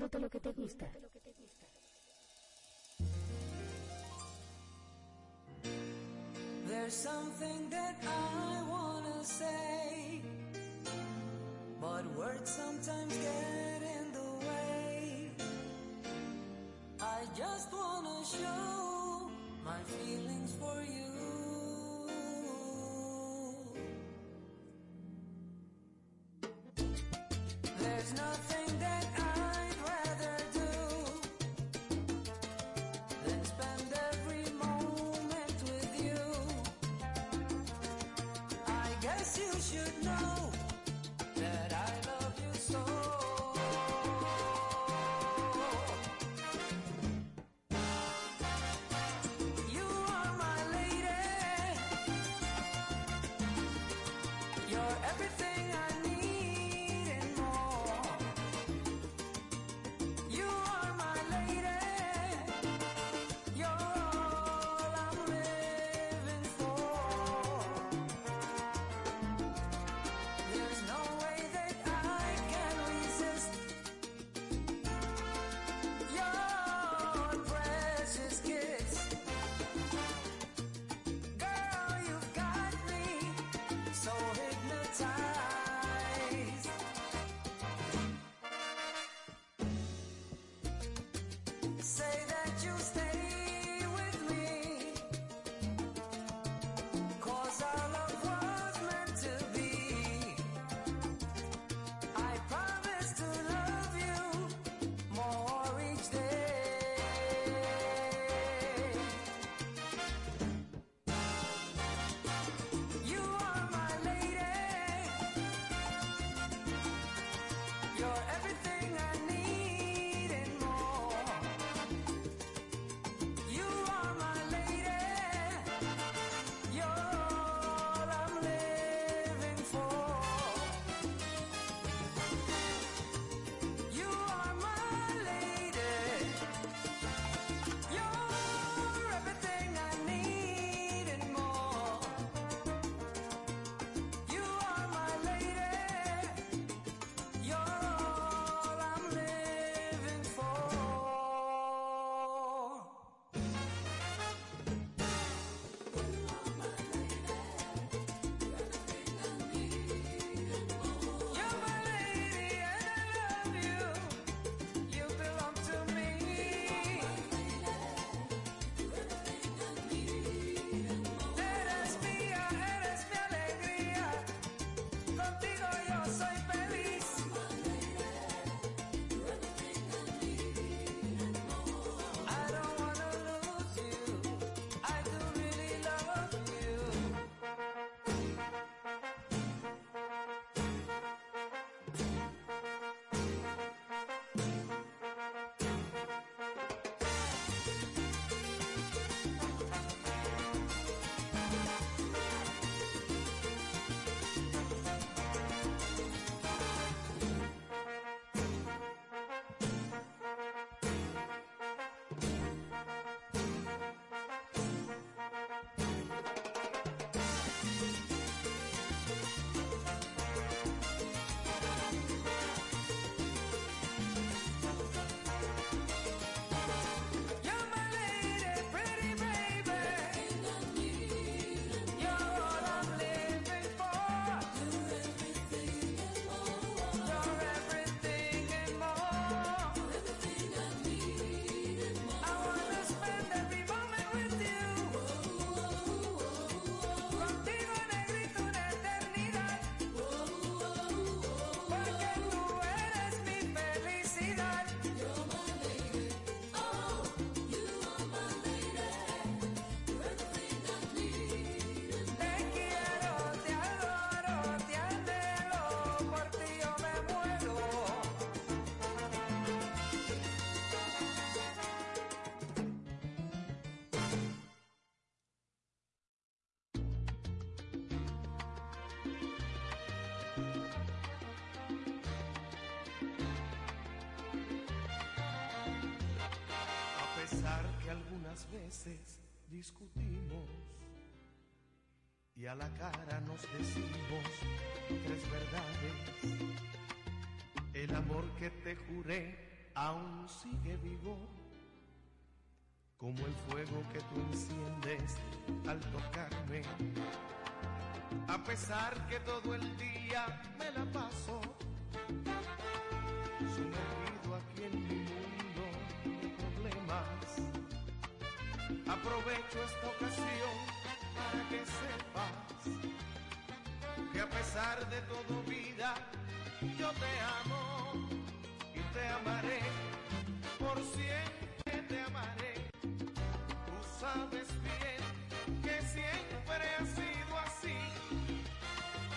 Tocándote lo que te gusta. There's something that I wanna say, but words sometimes get in the way. I just wanna show my feelings. should algunas veces discutimos y a la cara nos decimos tres verdades. El amor que te juré aún sigue vivo, como el fuego que tú enciendes al tocarme. A pesar que todo el día me la paso, Aprovecho esta ocasión para que sepas que a pesar de todo vida, yo te amo y te amaré, por siempre te amaré. Tú sabes bien que siempre ha sido así,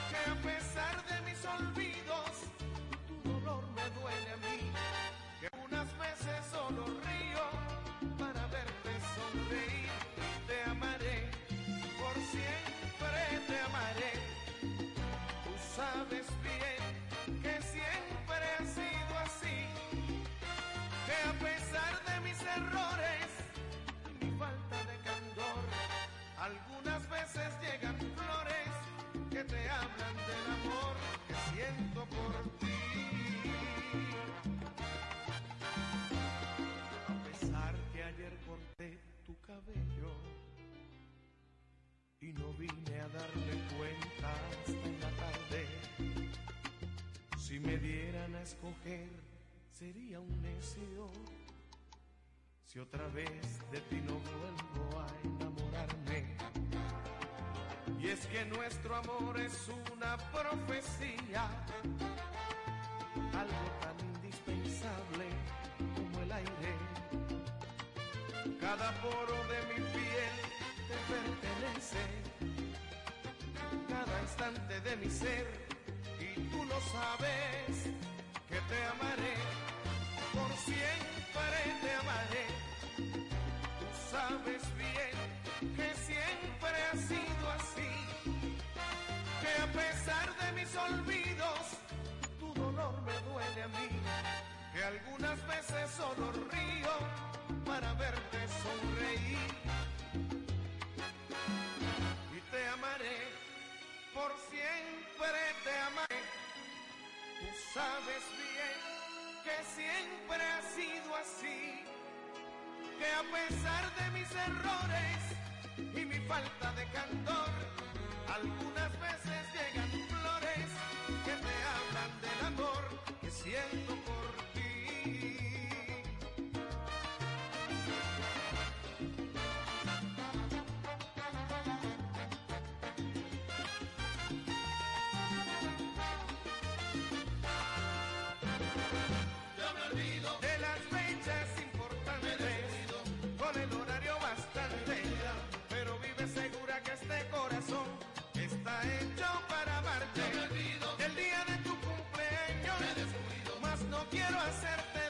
que a pesar de mis olvidos, tu dolor me duele a mí, sabes bien que siempre ha sido así, que a pesar de mis errores y mi falta de candor, algunas veces llegan flores que te hablan del amor que siento por ti. Y no vine a darle cuenta hasta la tarde. Si me dieran a escoger, sería un necio. Si otra vez de ti no vuelvo a enamorarme. Y es que nuestro amor es una profecía, algo tan indispensable como el aire. Cada poro de mi piel te pertenece, cada instante de mi ser, y tú lo sabes, que te amaré, por siempre te amaré. Tú sabes bien que siempre ha sido así, que a pesar de mis olvidos, tu dolor me duele a mí, que algunas veces solo río para verte sonreír. Por siempre te amaré. Tú sabes bien que siempre ha sido así, que a pesar de mis errores y mi falta de candor, algunas veces llegan que este corazón está hecho para amarte. El día de tu cumpleaños, más no quiero hacerte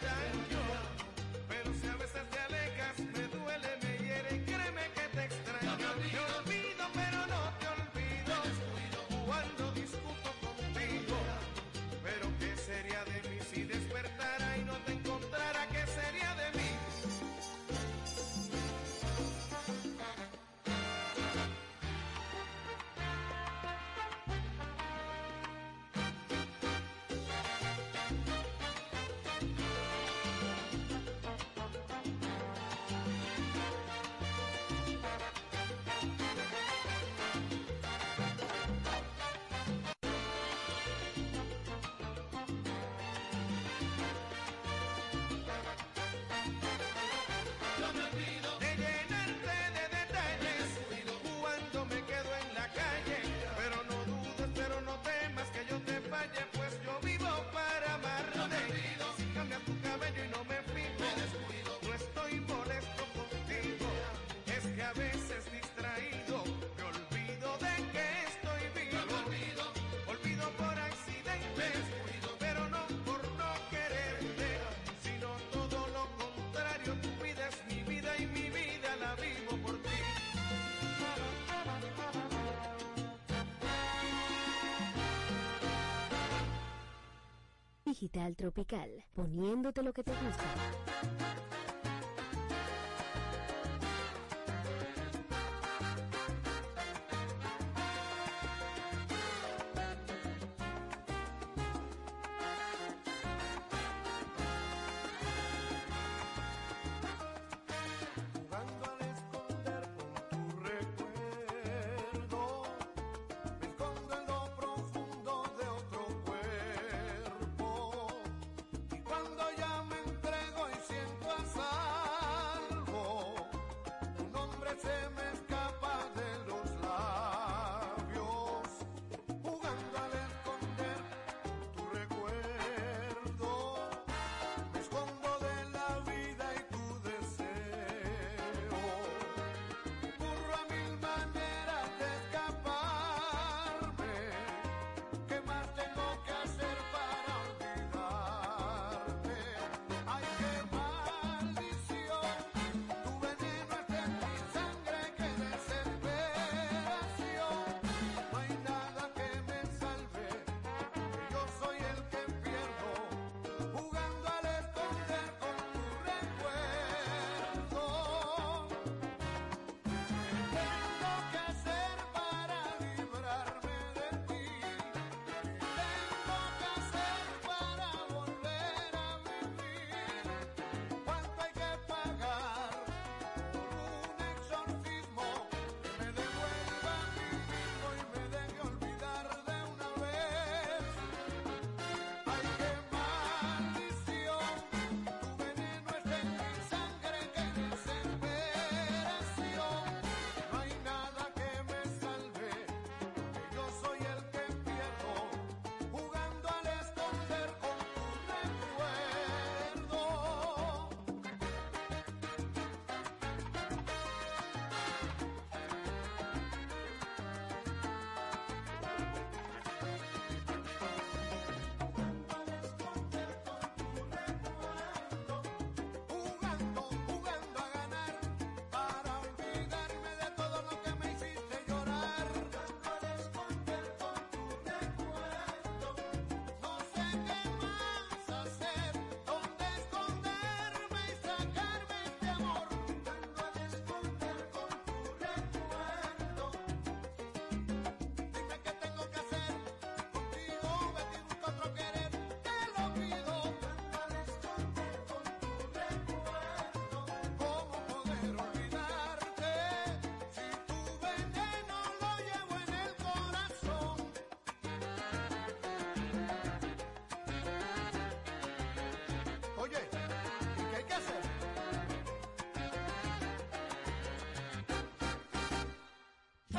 Tropical, poniéndote lo que te gusta.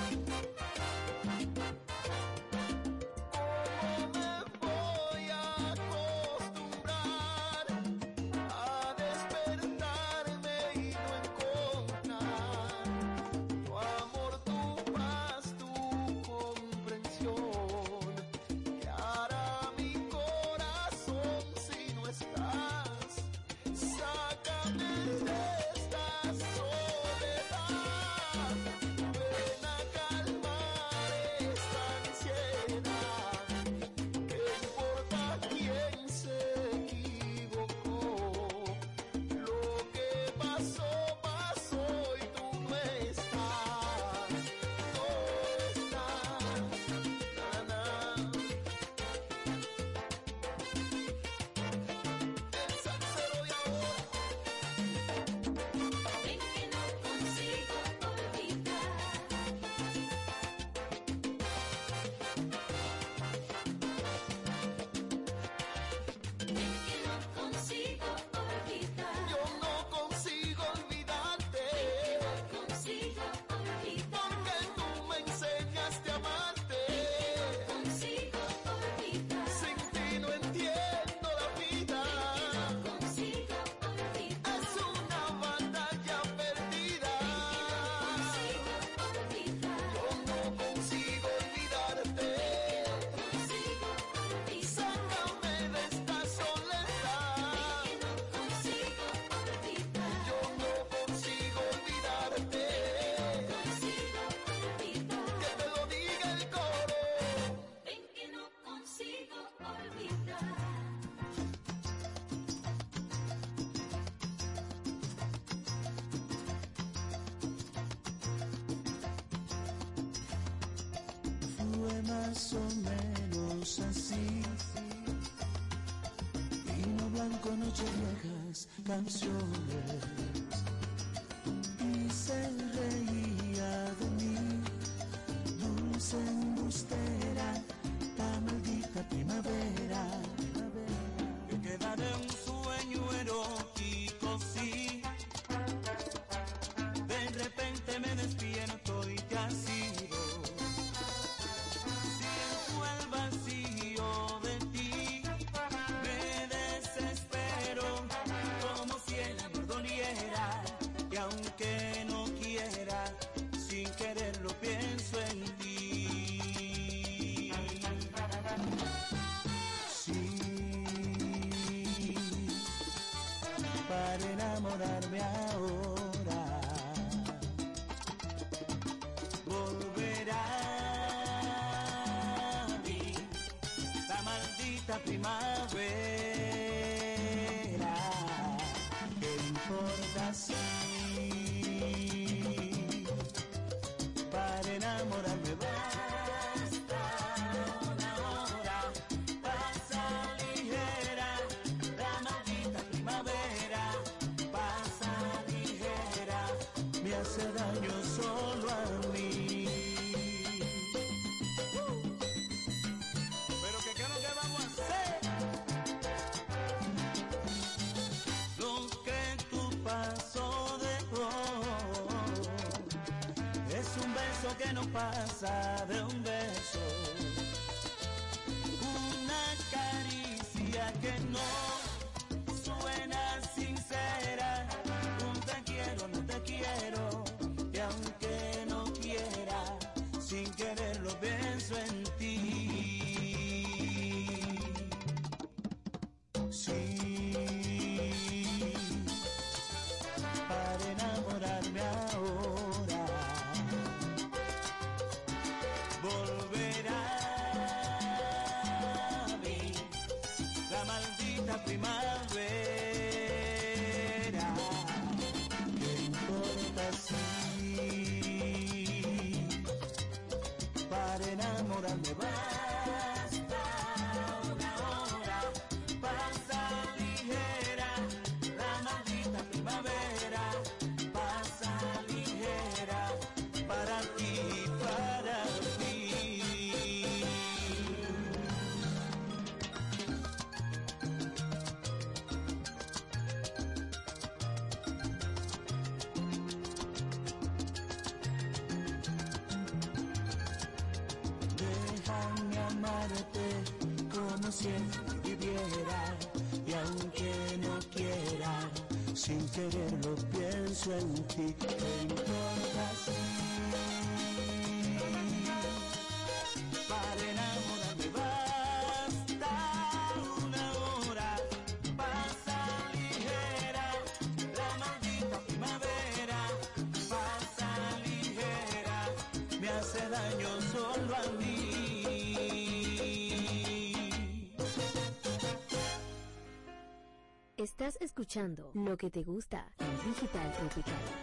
Bye. canciones. primavera. ¿Qué importa si para enamorarme basta una hora? Pasa ligera la maldita primavera, pasa ligera, me hace daño. no pasa de un beso, una caricia que no Pasa ligera para ti, para ti. Déjame amarte como si viviera y aunque no quiera, sin querer ti me importas Para enamorarme basta una hora Pasa ligera la maldita primavera Pasa ligera me hace daño solo a mí Estás escuchando lo que te gusta en Digital Tropical.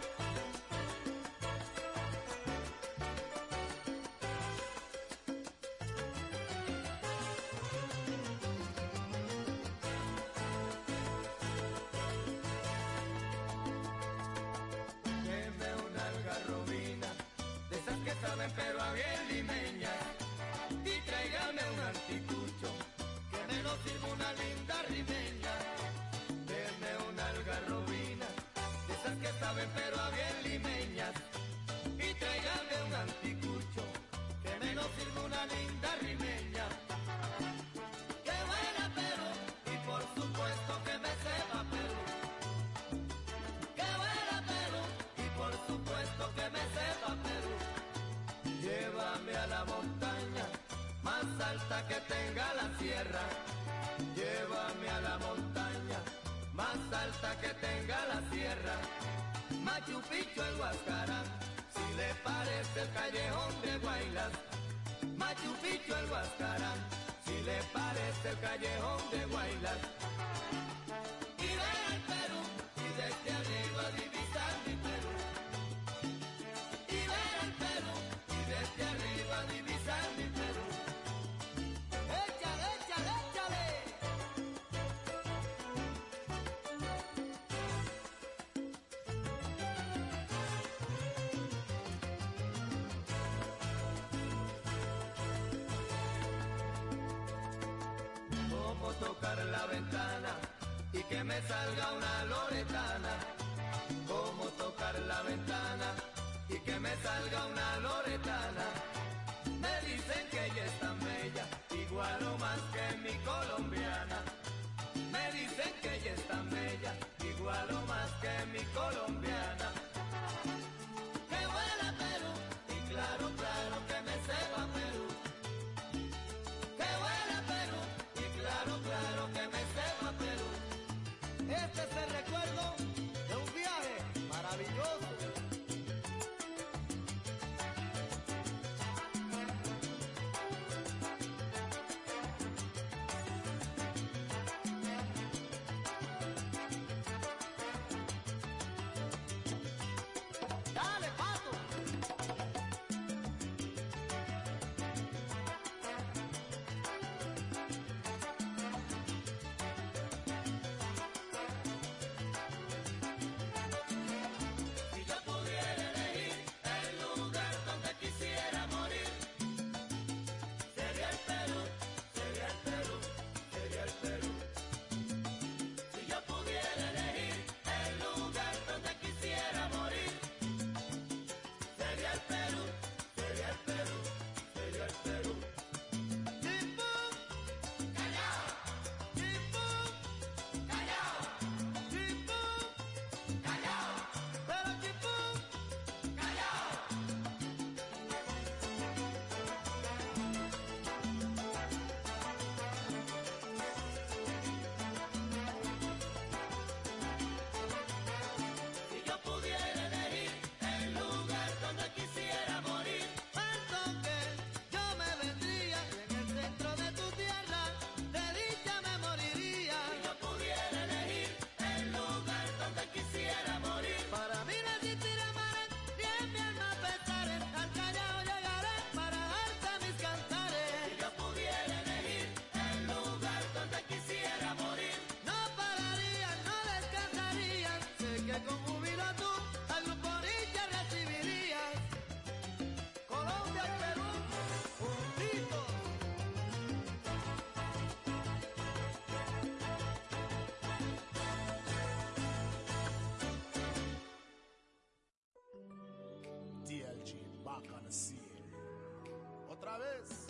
Vez.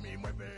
Mami, muévelo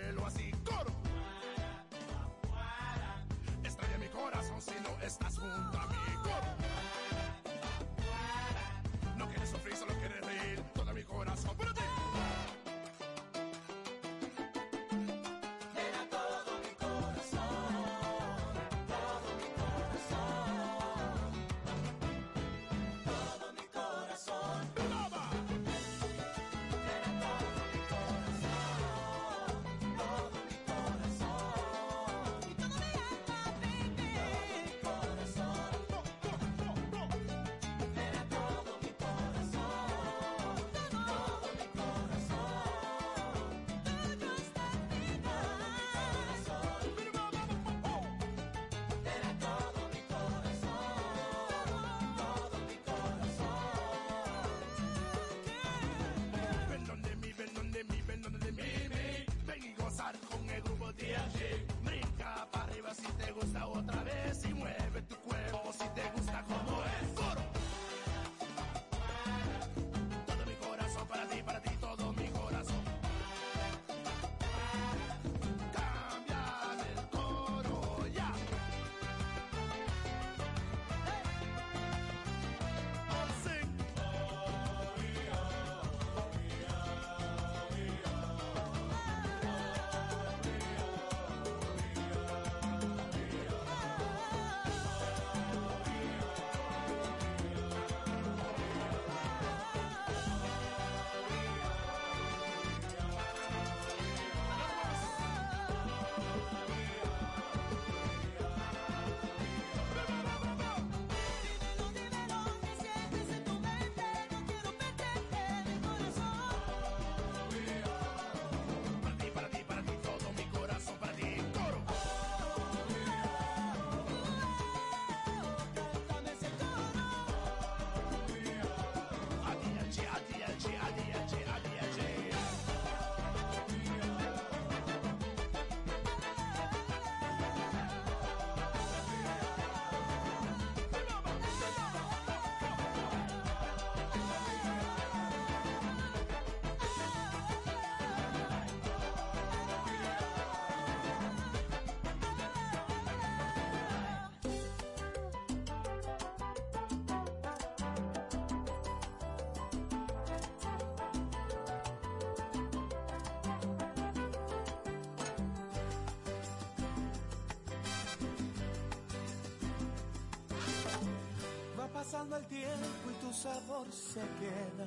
pasando el tiempo y tu sabor se queda.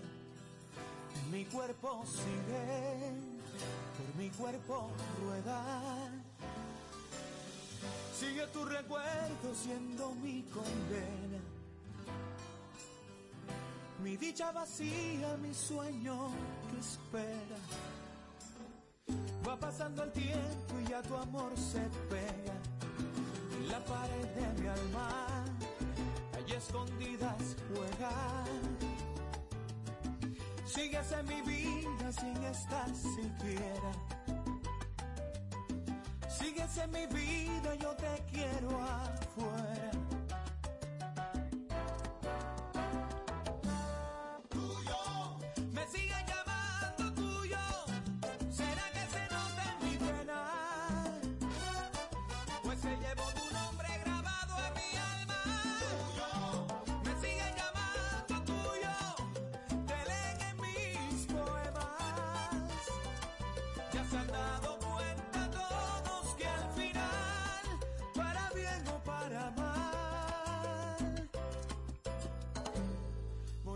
En mi cuerpo sigue, por mi cuerpo rueda. Sigue tu recuerdo siendo mi condena. Mi dicha vacía, mi sueño que espera. Va pasando el tiempo y ya tu amor se pega en la pared de mi alma. Escondidas juega. Sigues en mi vida sin estar siquiera. Sigues en mi vida, yo te quiero afuera.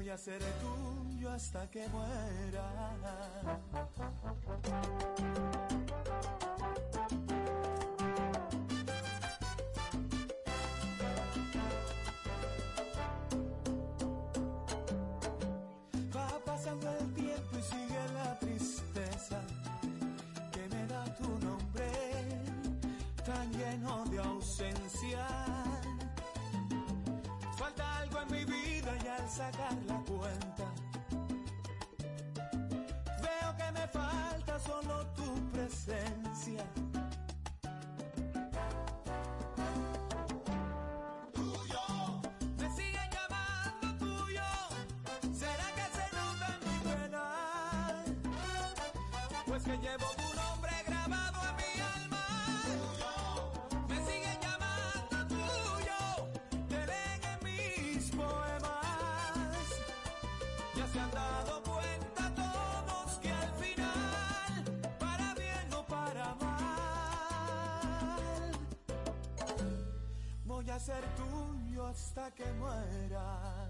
Voy a tuyo hasta que muera. Va pasando el tiempo y sigue la tristeza que me da tu nombre, tan lleno de ausencia. Falta algo en mi vida sacar la cuenta, veo que me falta solo tu presencia. Me siguen llamando tuyo. ¿Será que se nota mi pena? Pues que llevo hasta que muera.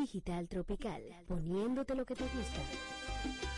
Digital Tropical, poniéndote lo que te gusta.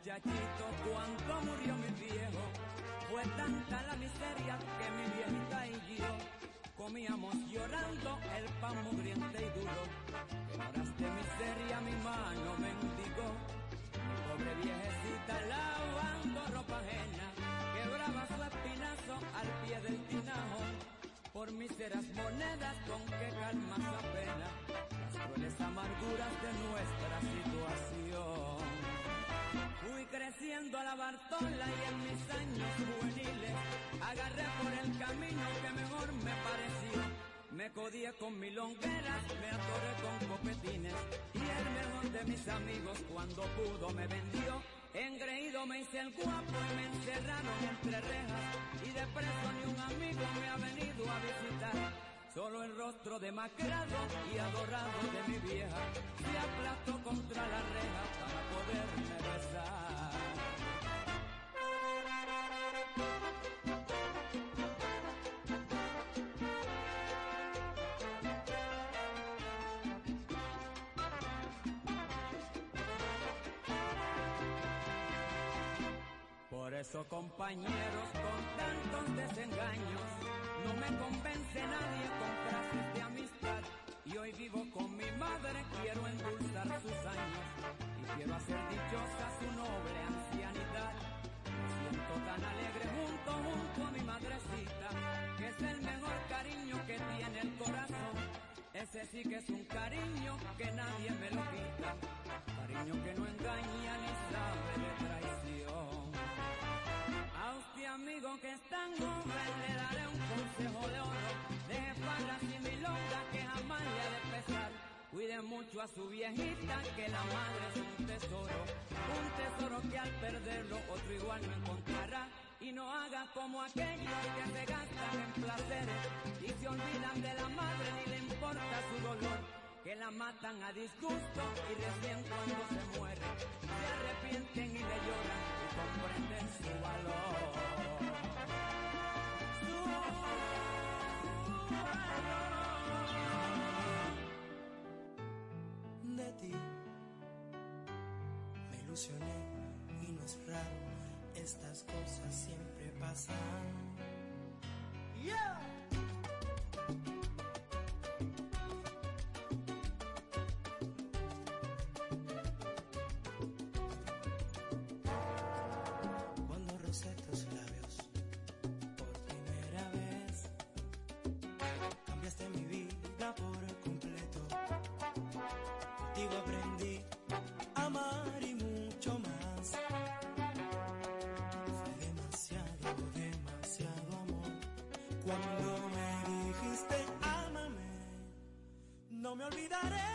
Muchachito cuando murió mi viejo. Fue tanta la miseria que mi viejita y yo comíamos llorando el pan mugriente y duro. En horas de miseria mi mano mendigó. Mi pobre viejecita lavando ropa ajena, quebraba su espinazo al pie del tinajo. Por míseras monedas con que calma su pena, las crueles amarguras de nuestra situación. A la Bartola y en mis años juveniles agarré por el camino que mejor me pareció. Me codié con milongueras, me atoré con copetines y el mejor de mis amigos cuando pudo me vendió. Engreído me hice el guapo y me encerraron entre rejas y de preso ni un amigo me ha venido a visitar. Solo el rostro demacrado y adorado de mi vieja se aplastó contra la reja para poderme besar. Por eso, compañeros, con tantos desengaños, no me convence nadie con frases de amistad. Y hoy vivo con mi madre, quiero endulzar sus años y quiero hacer dichosa su noble ancianidad. Me siento tan alegre junto, a mi madrecita, que es el mejor cariño que tiene el corazón. Ese sí que es un cariño que nadie me lo quita, cariño que no engaña ni sabe de traición. A usted amigo que es tan joven le daré un consejo de oro, deje farras y milonga que jamás le ha de pesar. Cuide mucho a su viejita que la madre es un tesoro, un tesoro que al perderlo otro igual no encontrará. Y no haga como aquellos que se gastan en placeres y se olvidan de la madre ni le importa su dolor que la matan a disgusto y recién cuando se muere se arrepienten y le lloran y comprenden su valor. Su valor. de ti. Me ilusioné y no es raro, estas cosas siempre pasan. Cuando rosé tus labios por primera vez, cambiaste mi vida por completo. Contigo aprendí a amar y olvidaré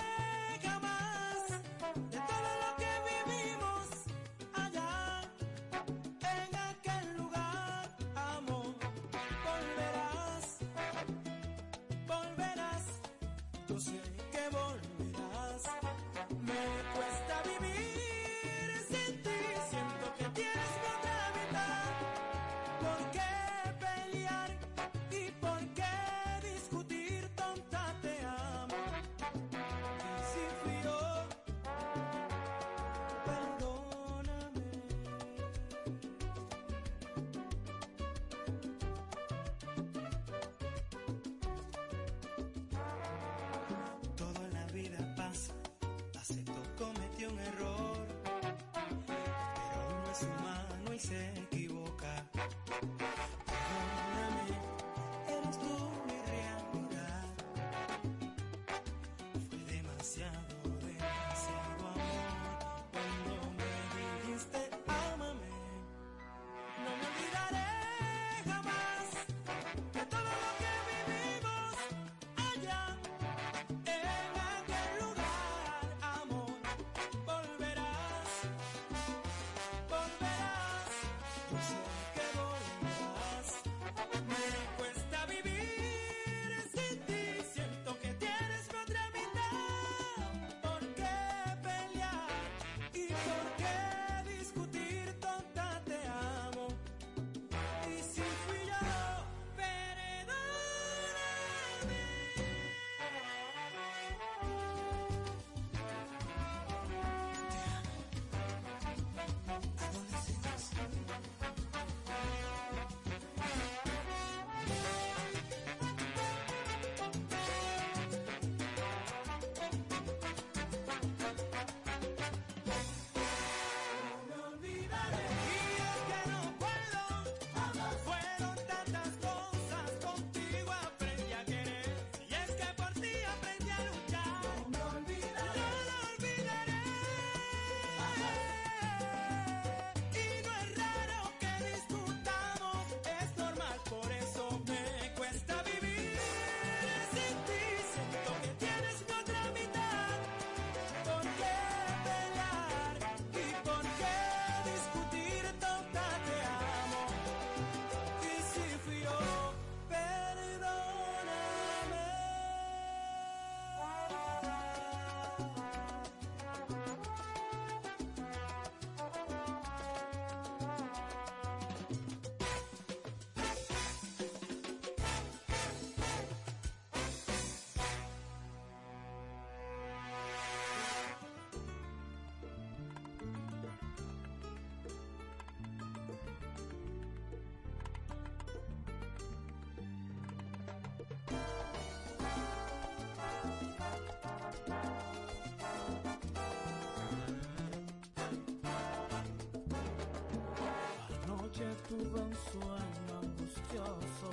sueño angustioso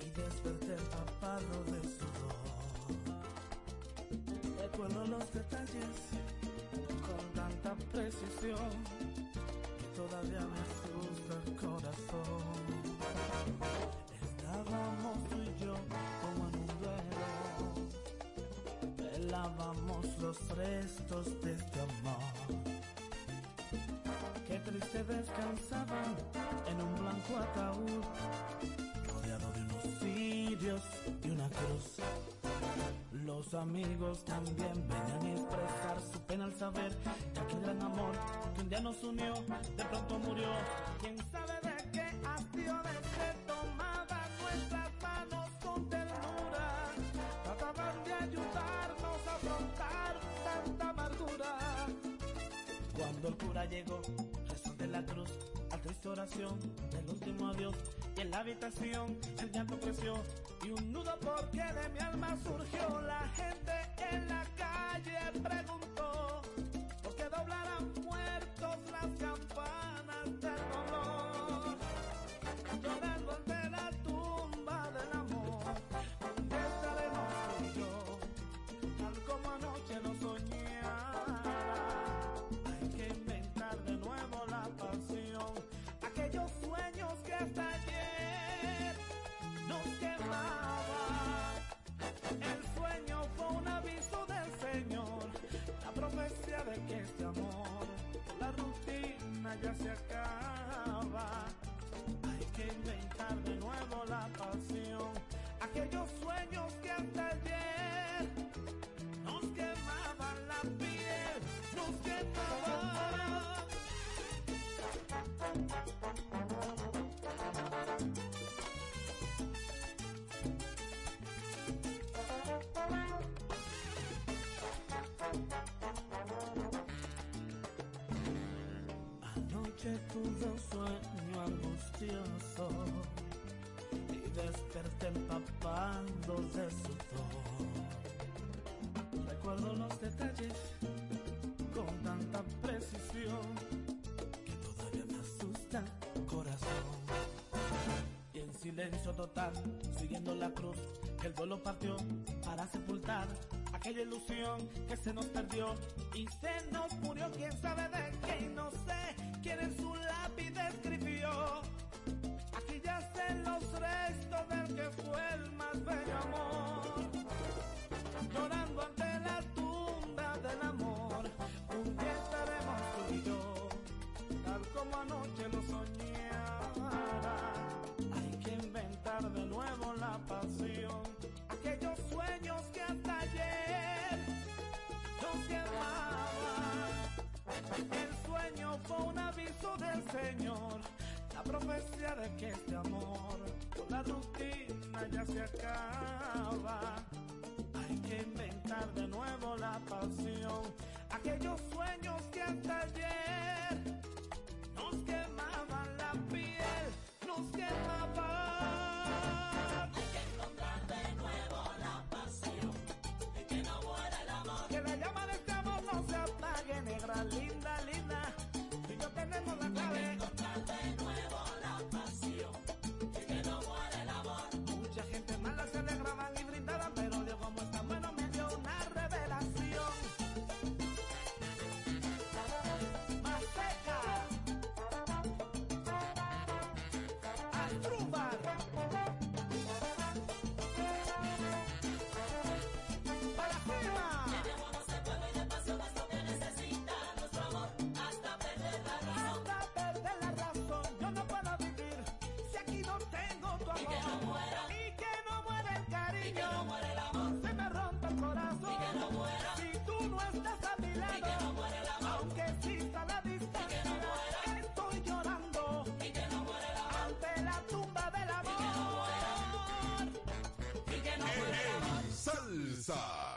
y desperté empapado de sudor. Recuerdo los detalles con tanta precisión que todavía me asusta el corazón. Estábamos tú y yo como en un duelo, velábamos los restos de Triste descansaban en un blanco ataúd, rodeado de unos cirios y una cruz. Los amigos también venían a expresar su pena al saber que aquel gran amor que un día nos unió, de pronto murió. ¿Quién sabe de qué hastío de se tomaban nuestras manos con ternura? Trataban de ayudarnos a afrontar tanta amargura. Cuando el cura llegó, la cruz, a triste oración del último adiós. Y en la habitación el llanto creció y un nudo porque de mi alma surgió. La gente en la calle ya se Anoche tuve un sueño angustioso y desperté empapando de sudor. Recuerdo los detalles con tanta precisión que todavía me asusta el corazón. Y en silencio total, siguiendo la cruz, el duelo partió para sepultar aquella ilusión que se nos perdió y se nos murió. Quién sabe de qué y no quién en su lápiz escribió. Aquí yacen los restos del que fue el más bello amor llorando ante la tumba del amor. Un día estaremos tú y yo, tal como anoche lo soñara. Hay que inventar de nuevo la pasión, aquellos sueños que hasta ayer nos quemaban. El sueño fue un aviso del Señor, la profecía de que este amor, con la rutina ya se acaba. Hay que inventar de nuevo la pasión, aquellos sueños que hasta ayer nos quemaban la piel, nos quemaban. Salsa.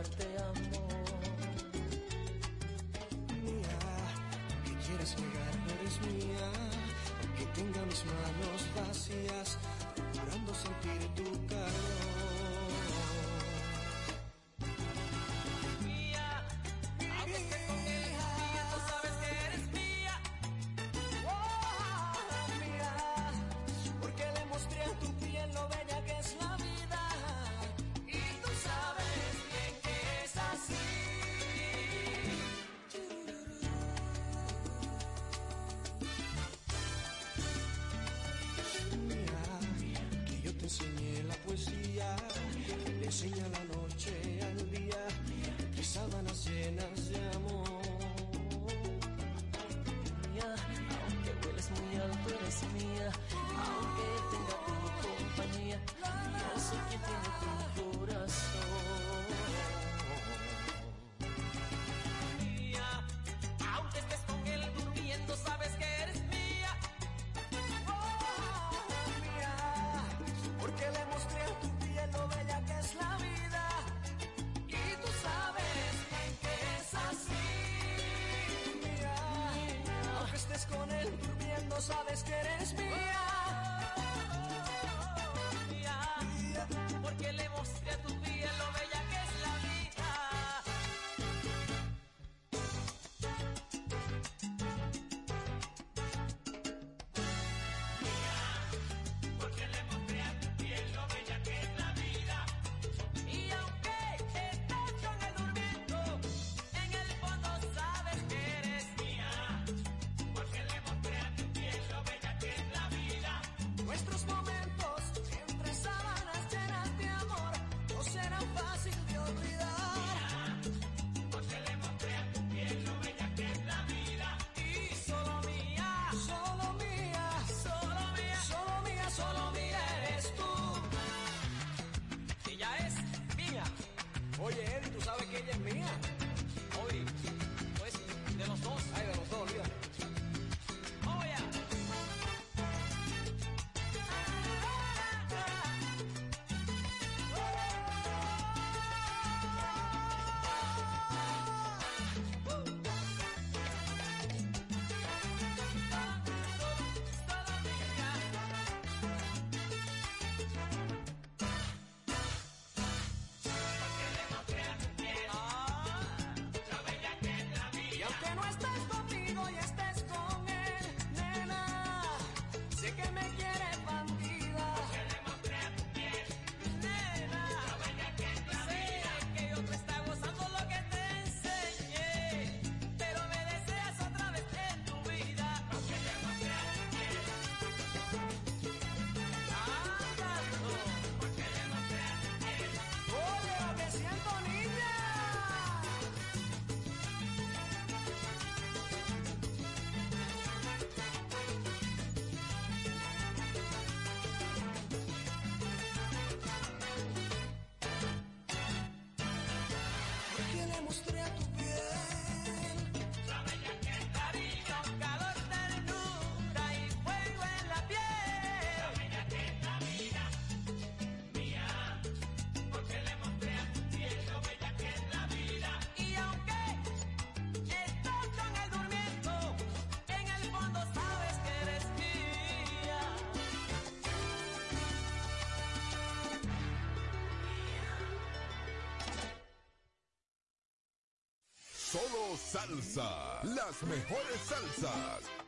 darte amor. Mía, aunque quieras negarme, eres mía. Aunque tenga mis manos vacías, procurando sentir tu calor. Solo salsa. Las mejores salsas.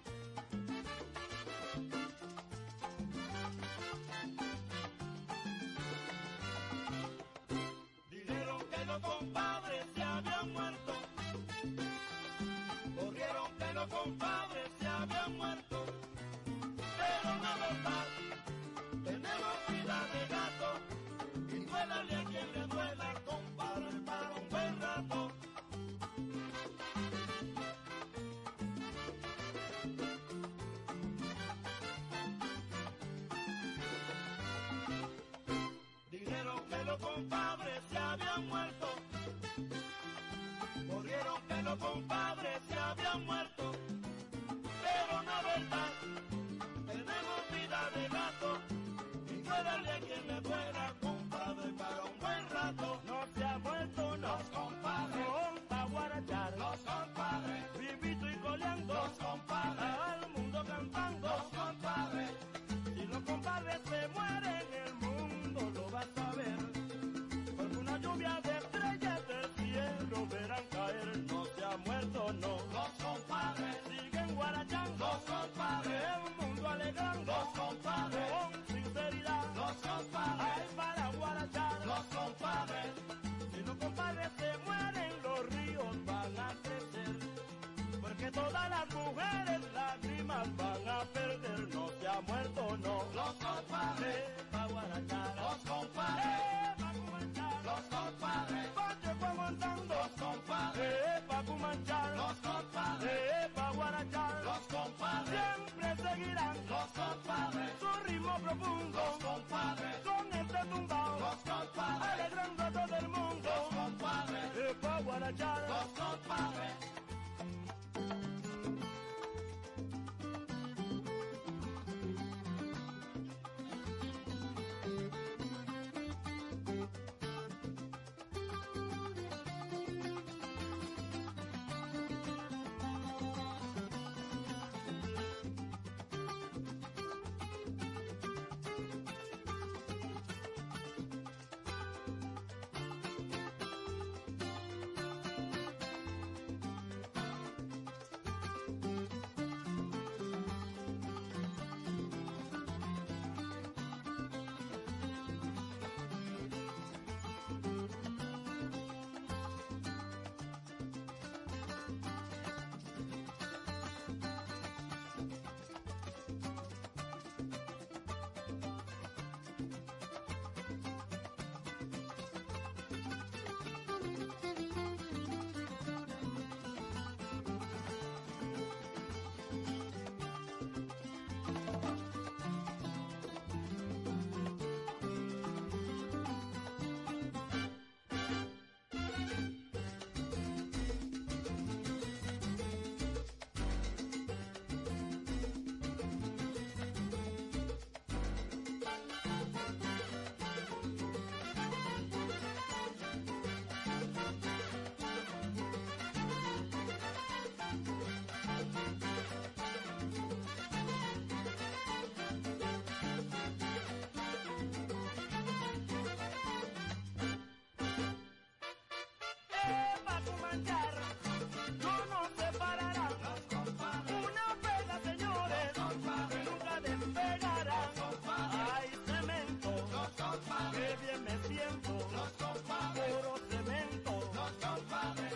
Los compadres. Puro cemento. Los compadres.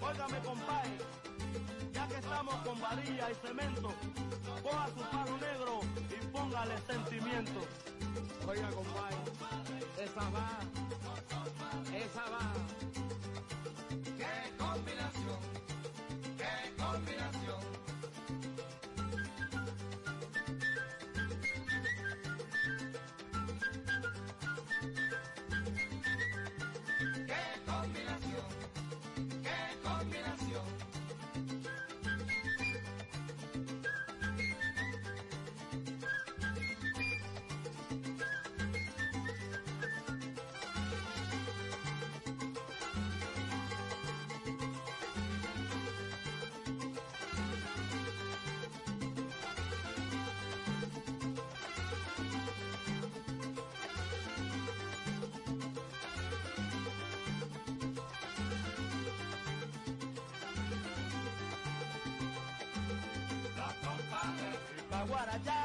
Óigame, compadre. Ya que estamos con varilla y cemento, coja su palo negro y póngale sentimiento. Oiga, compadre. Esa va. Esa va. ¡Qué combinación! ¡Qué combinación! Guarajá.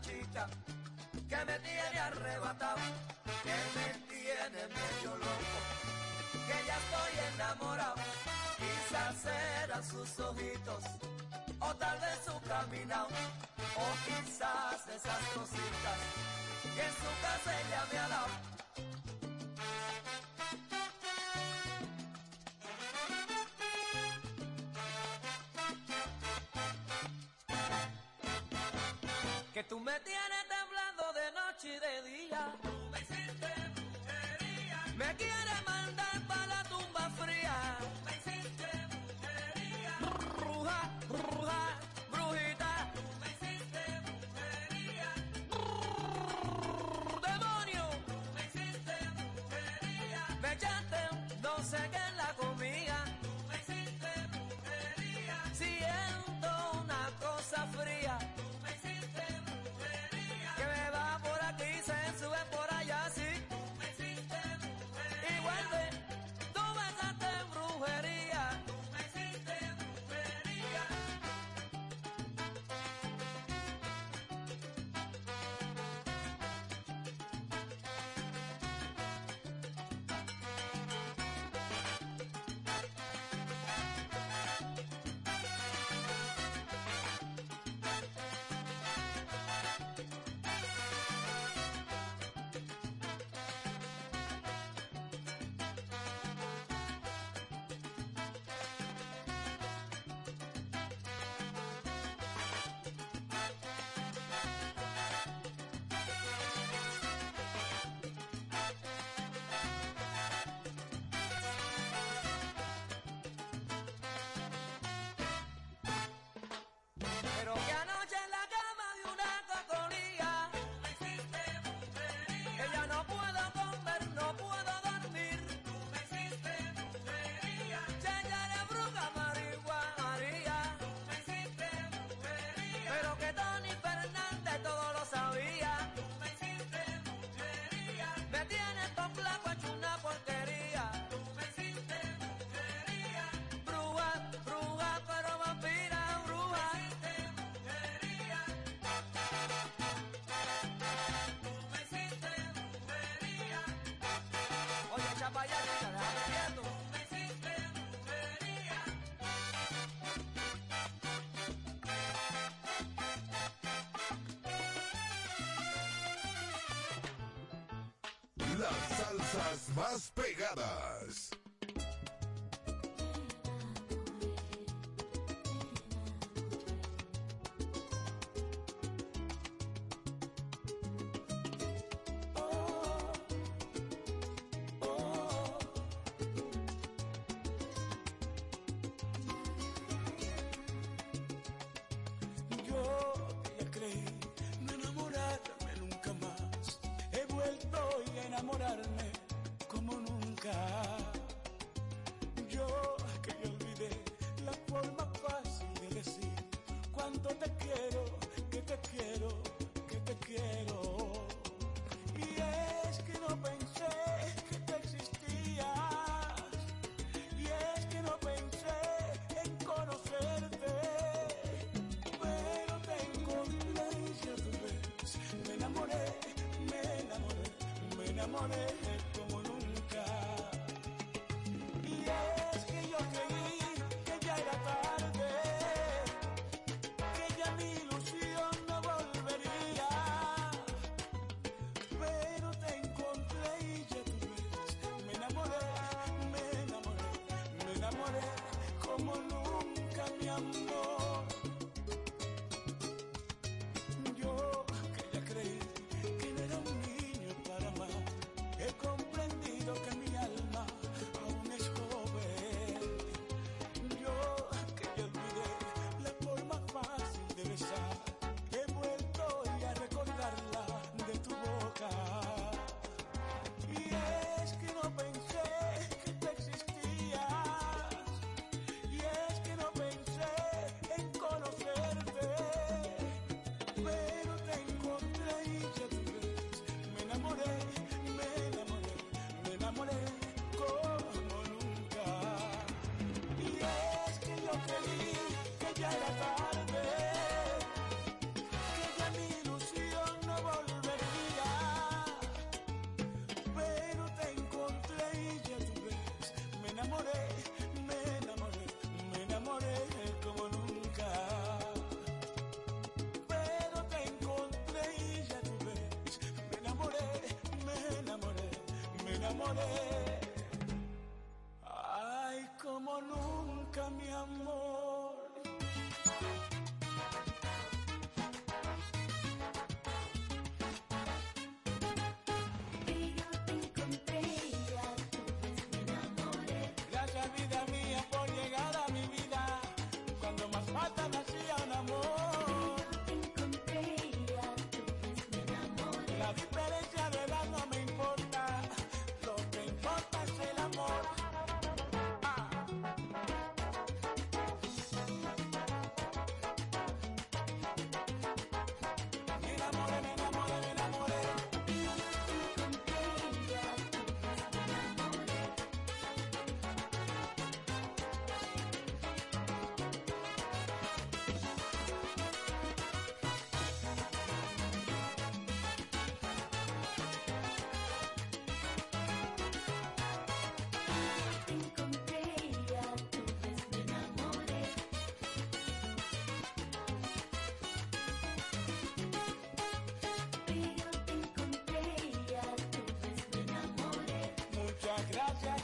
chica que me tiene arrebatado, que me tiene medio loco, que ya estoy enamorado. Quizás será sus ojitos, o tal vez su caminado, o quizás esas cositas que en su casa ella me ha dado. tú me tienes temblando de noche y de día. las salsas más pegadas. morena. Gracias,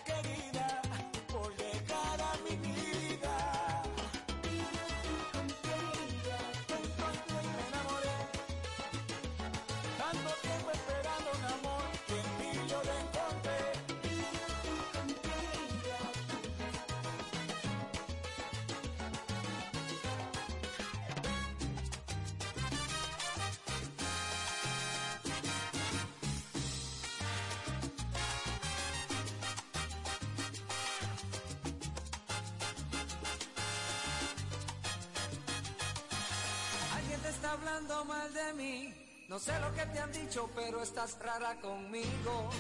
hablando mal de mí. No sé lo que te han dicho, pero estás rara conmigo.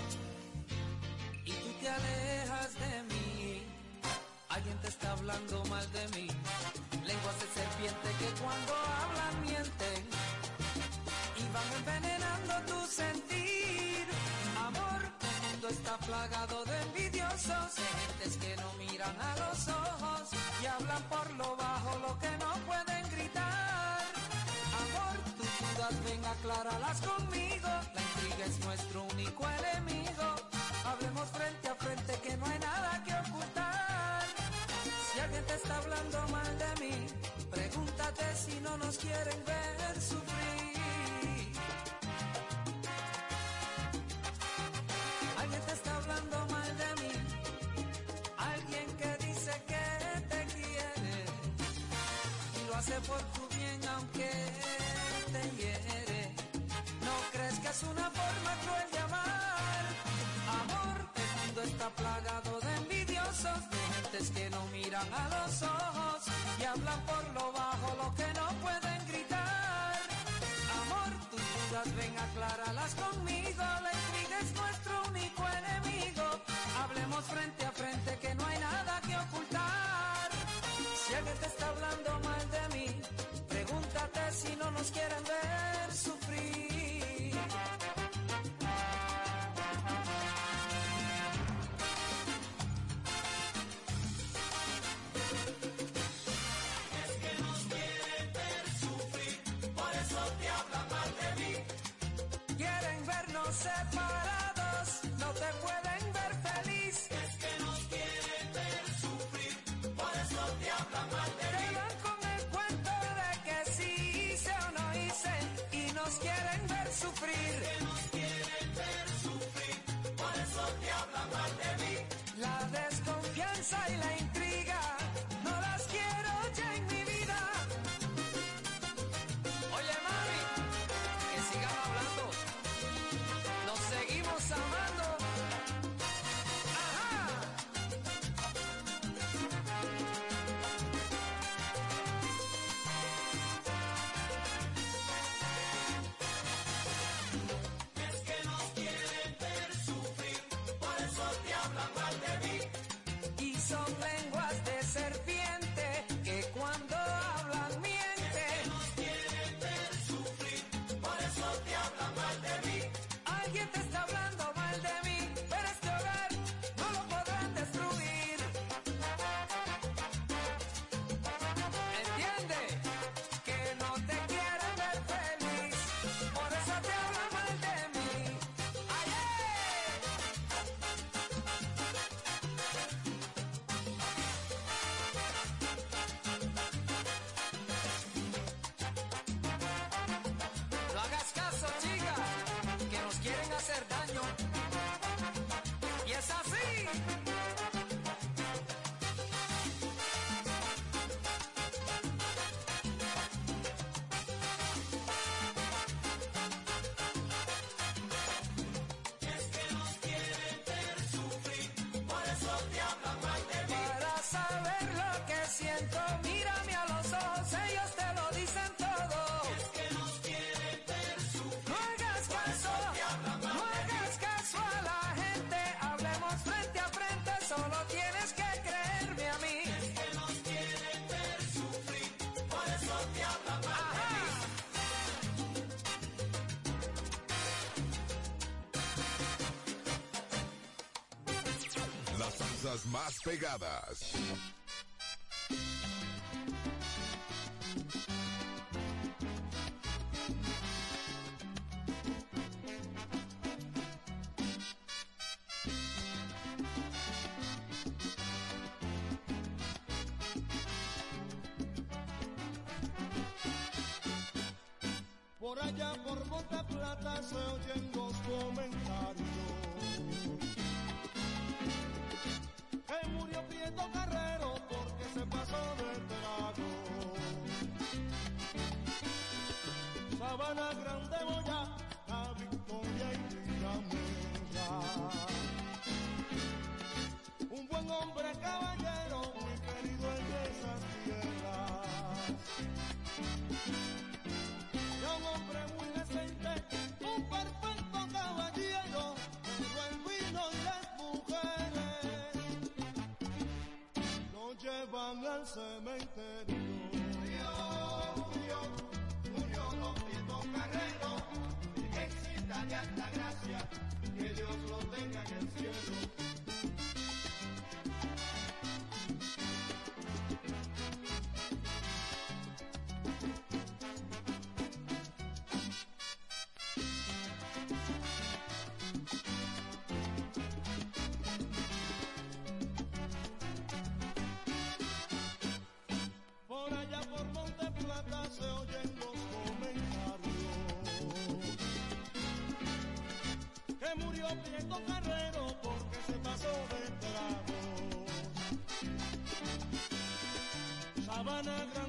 Y tú te alejas de mí. Alguien te está hablando mal de mí. Lenguas de serpiente que cuando hablan mienten. Y van envenenando tu sentir. Amor, el mundo está plagado de envidiosos. Gentes que no miran a los ojos. Y hablan por lo bajo lo acláralas conmigo. La intriga es nuestro único enemigo. Hablemos frente a frente que no hay nada que ocultar. Si alguien te está hablando mal de mí, pregúntate si no nos quieren ver sufrir. Alguien te está hablando mal de mí. Alguien que dice que te quiere y lo hace por tu que no miran a los ojos y hablan por lo bajo lo que no pueden gritar. Amor, tus dudas ven acláralas conmigo, quieren ver sufrir. Que nos quieren ver sufrir, por eso te hablan mal de mí. La desconfianza y la intriga quieren hacer daño. Y esas cosas más pegadas.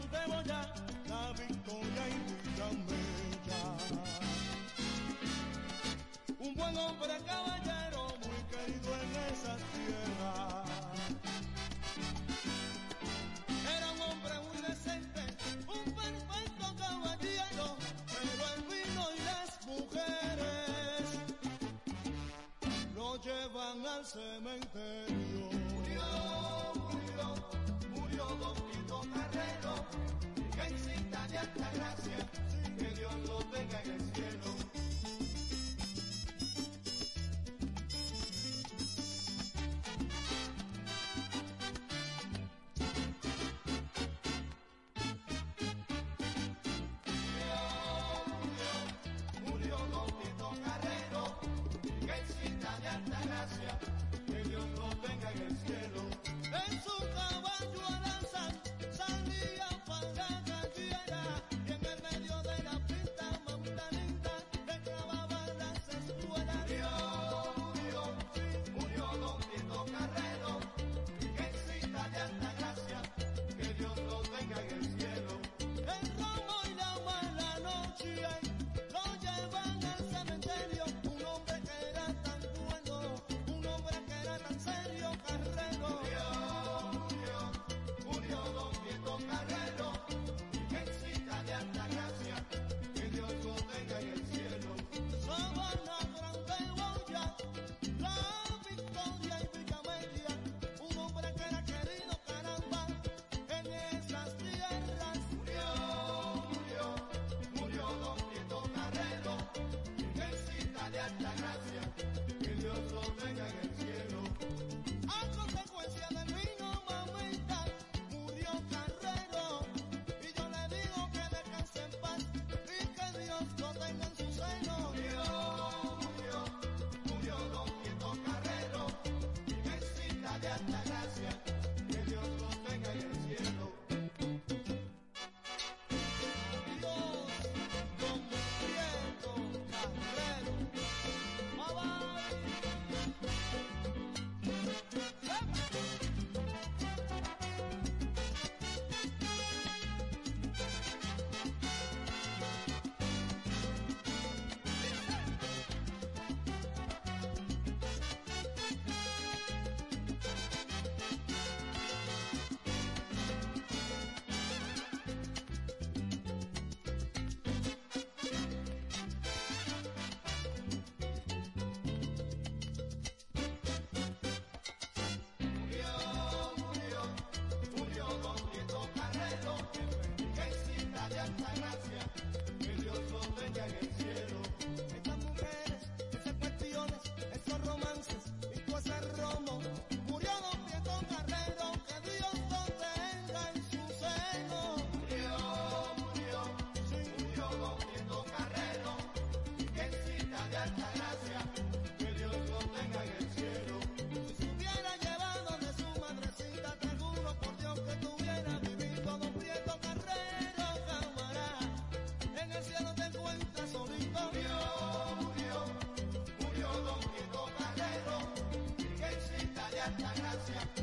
cantemos ya la victoria y muchas mechas. Un buen hombre caballero, muy querido en esa tierra. Era un hombre muy decente, un perfecto caballero, pero el vino y las mujeres lo llevan al cementerio. Murió, murió, murió Don Quito cielo, Virgencita de alta gracia, que Dios los tenga en el cielo. Murió Carrero, Virgencita de alta gracia, que Dios los tenga en el cielo. gracias, gracias.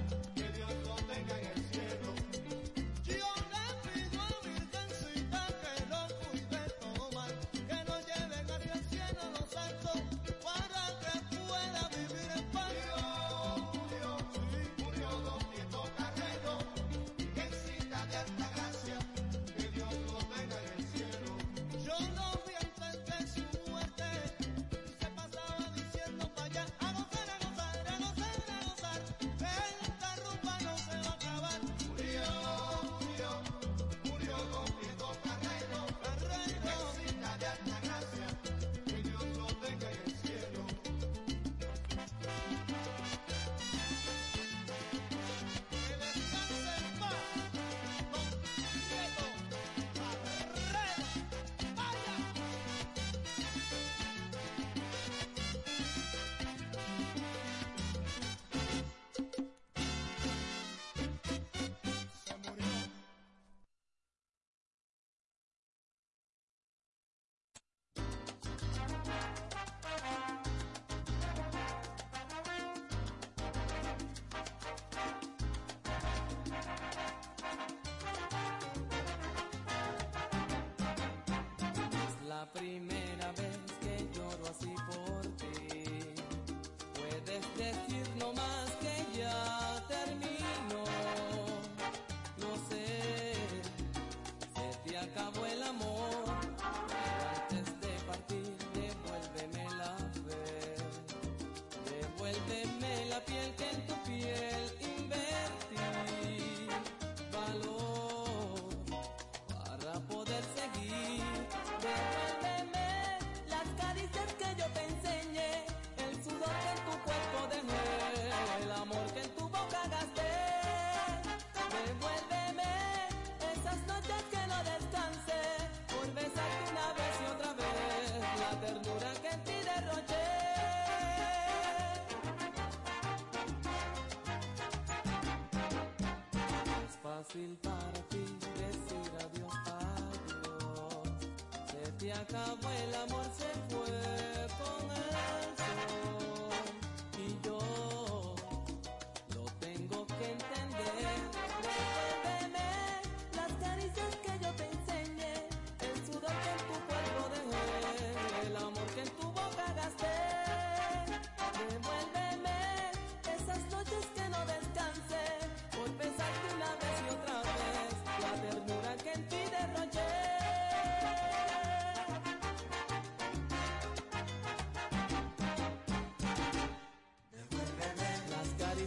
se acabó el amor,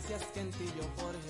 caricias que en ti yo forjé.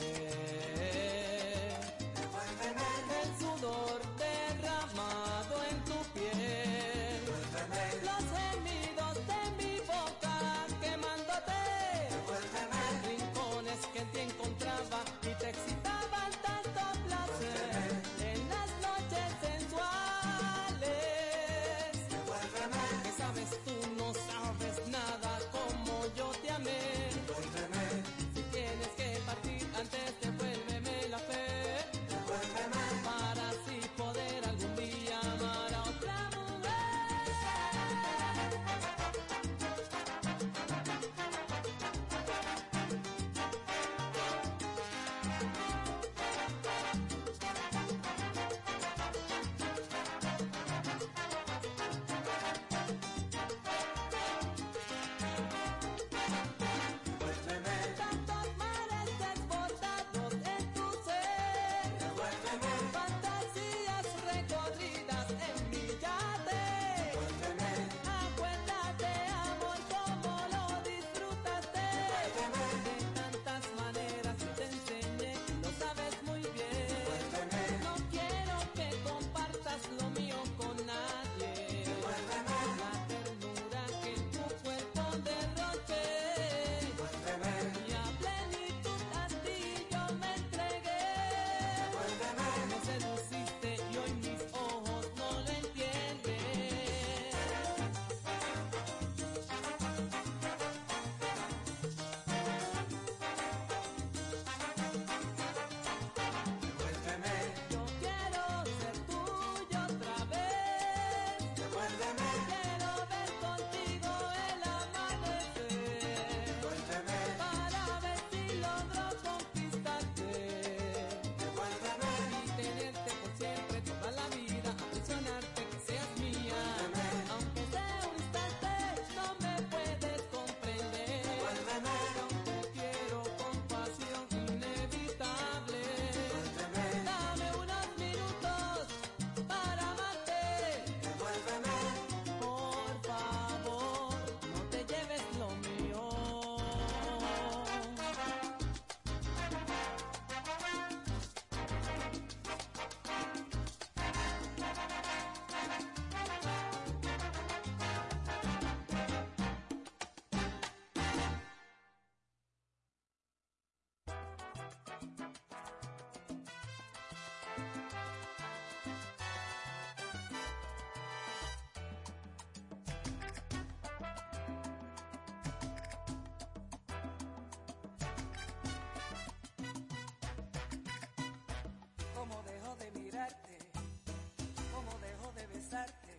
besarte,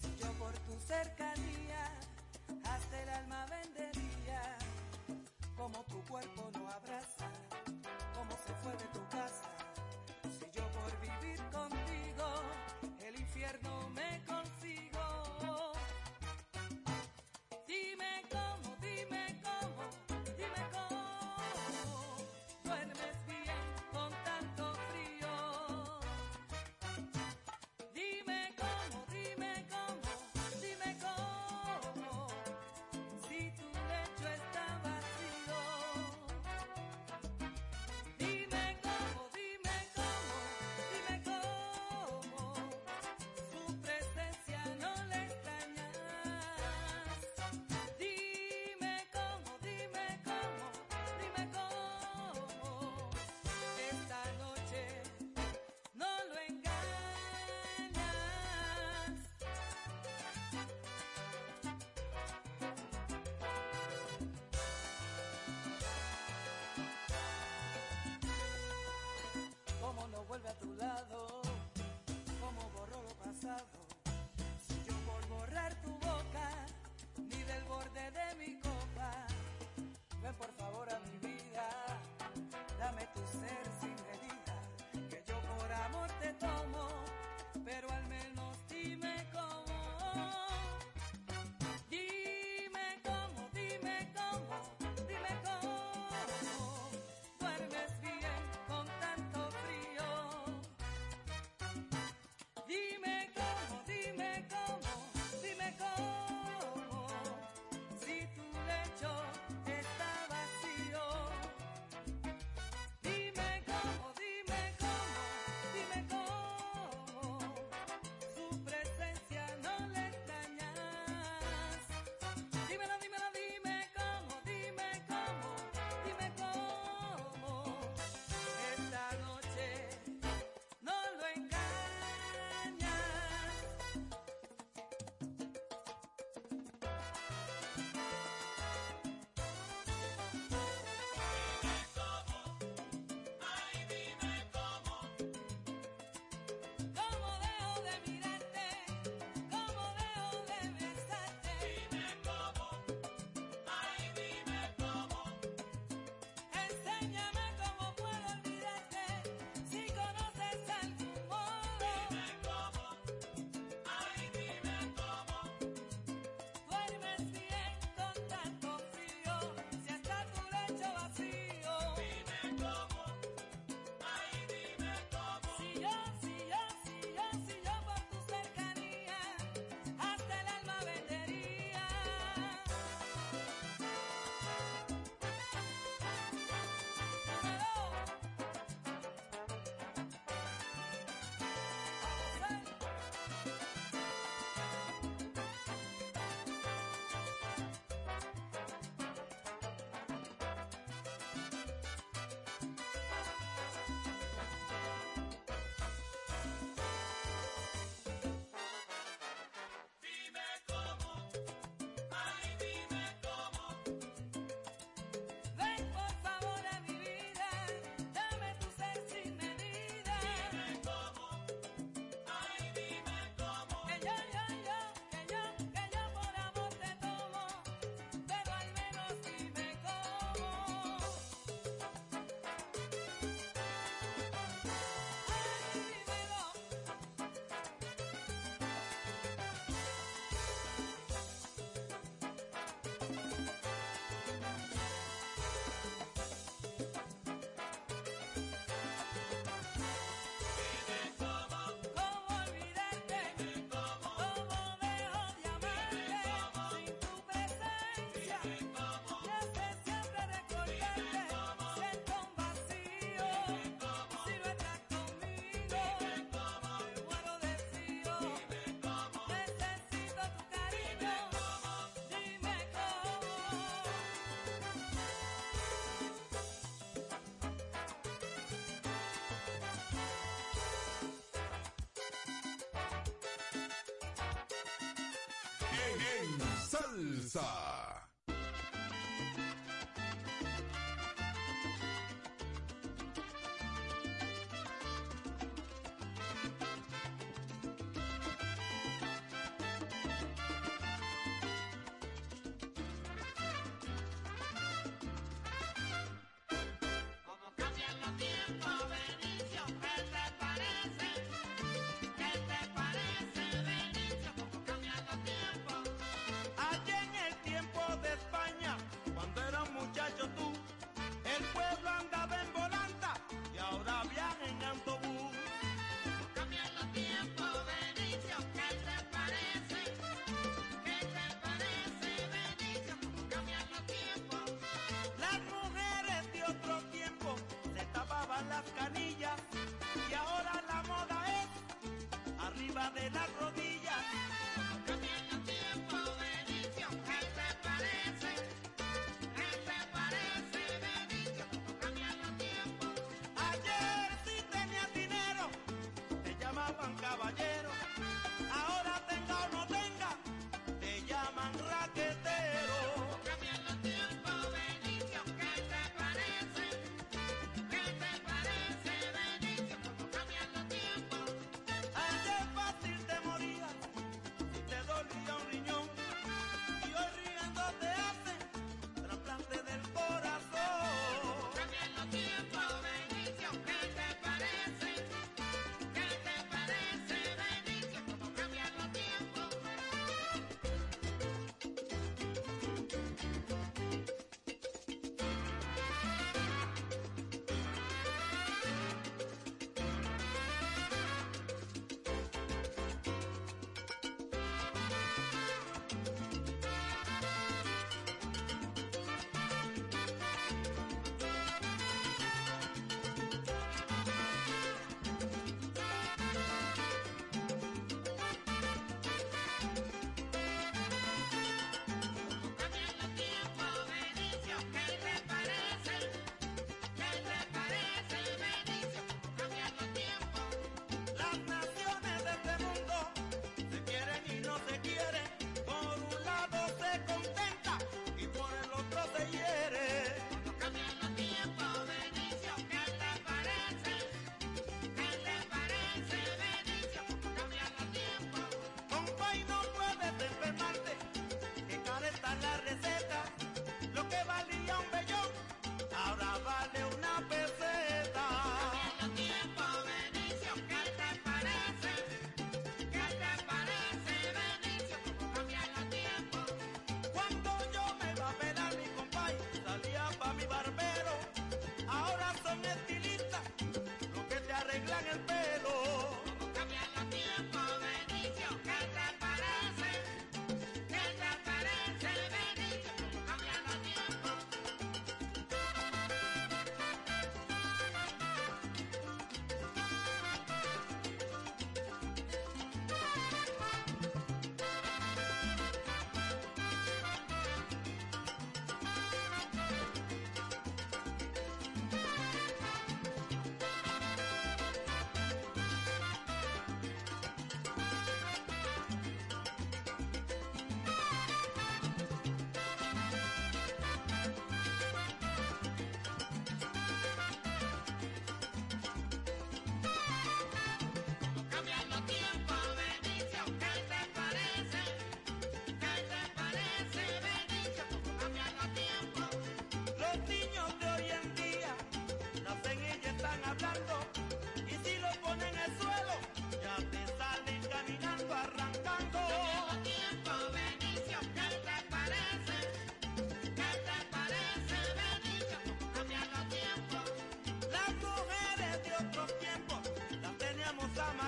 si yo por tu cercanía hasta el alma vendería, como tu cuerpo no abraza, como se fue de tu casa, si yo por vivir contigo el infierno Si yo por borrar tu boca, ni del borde de mi copa, ven por favor a mi vida, dame tu ser sin medida, que yo por amor te tomo. en salsa. Como cambian los días. That's right. la, la, la. Sama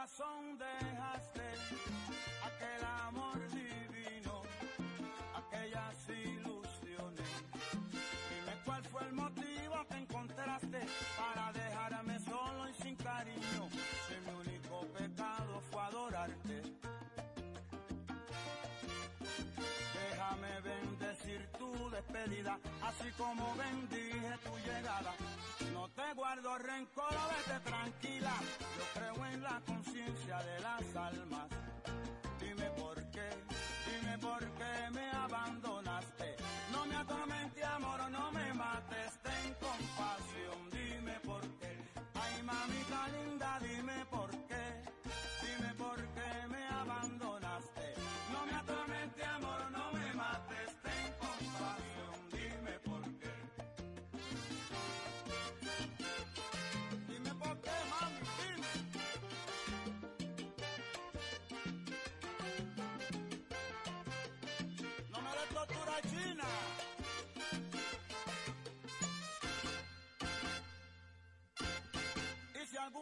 corazón dejaste aquel amor divino, aquellas ilusiones. Dime cuál fue el motivo que encontraste para dejarme solo y sin cariño. Si mi único pecado fue adorarte. Déjame tu despedida, así como bendije tu llegada. No te guardo rencor, vete tranquila, yo creo en la conciencia de las almas. Dime por qué, dime por qué me abandonaste, no me atormente amor, no me mates.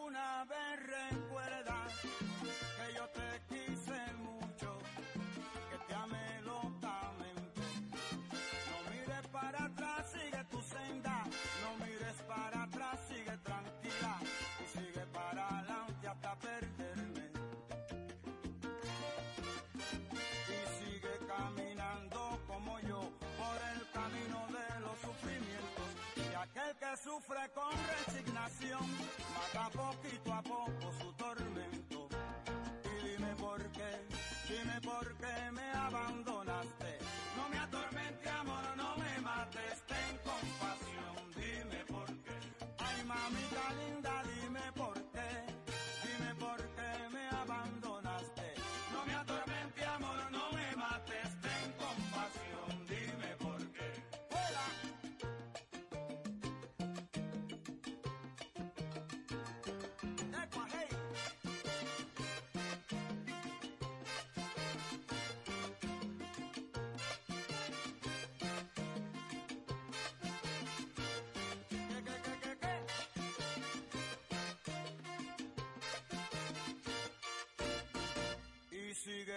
una vez recuerda que yo te quiero. Sufre con resignación mata poquito a poco su tormento. Y dime por qué, dime por qué me abandonaste. No me atormente amor, no me mates, ten compasión, dime por qué. Ay mamita linda,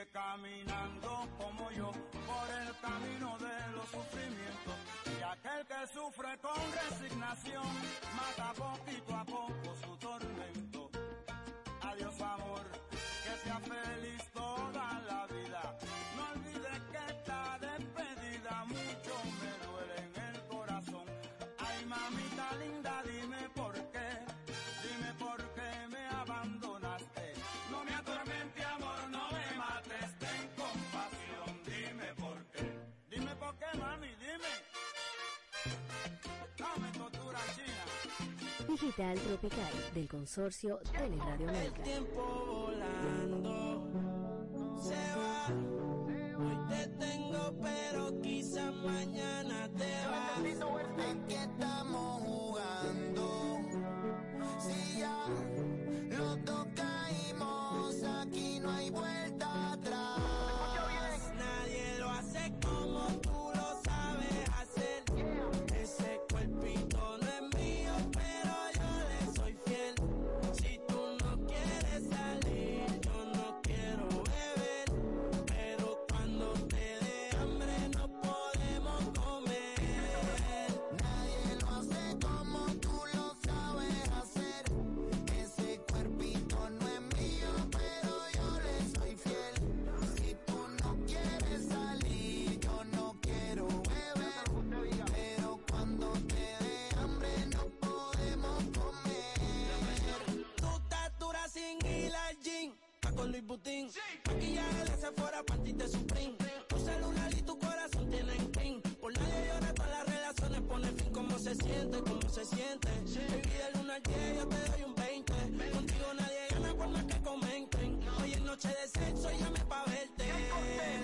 caminando como yo por el camino de los sufrimientos. Y aquel que sufre con resignación mata poquito a poco su tormento. Adiós amor, que sea feliz toda la vida. Digital Tropical del consorcio Teleradio El América. tiempo volando se va. Hoy te tengo, pero quizá mañana te vas. Aquí estamos jugando. Si ya siente? ¿Cómo se siente? Baby, del 1 al 10 yo te doy un 20. Contigo nadie gana por más que comenten. Hoy es noche de sexo, llame pa' verte.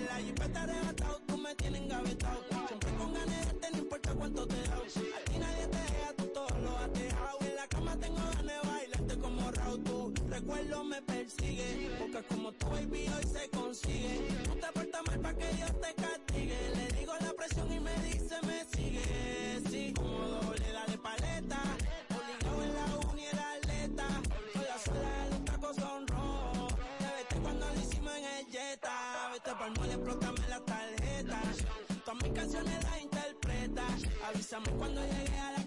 La jipeta arrebatado, tú me tienes engavetado. Siempre con ganas de no importa cuánto te da. A ti nadie te deja, tú todo lo has dejado. En la cama tengo ganas de bailarte como Raúl. Tu recuerdo me Explótame la tarjeta. Todas mis canciones las interpreta. Avísame cuando llegue a la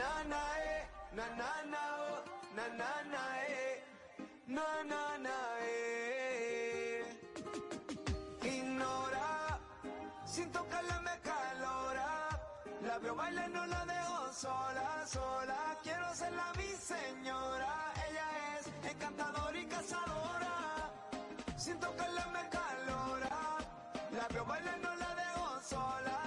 Na na eh, na na na oh, na na eh. Ignora, sin tocarla me calora. La veo bailar, no la dejo sola, sola. Quiero serla mi señora. Ella es encantadora y cazadora. Sin tocarla me calora. La veo bailar, no la dejo sola.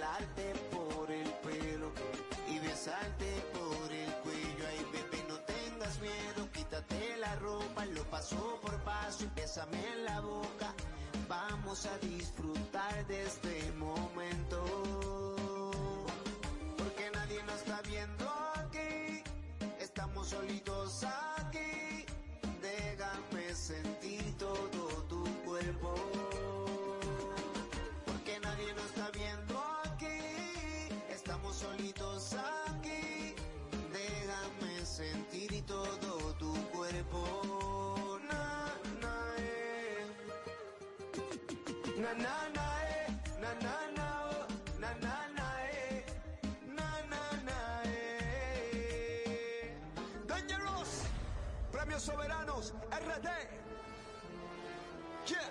Jalarte por el pelo y besarte por el cuello. Ay, bebé, no tengas miedo, quítate la ropa, lo paso por paso y bésame en la boca. Vamos a disfrutar de este momento. Porque nadie nos está viendo aquí. Estamos solitos Na na na eh, na na premios soberanos, RD. Yeah.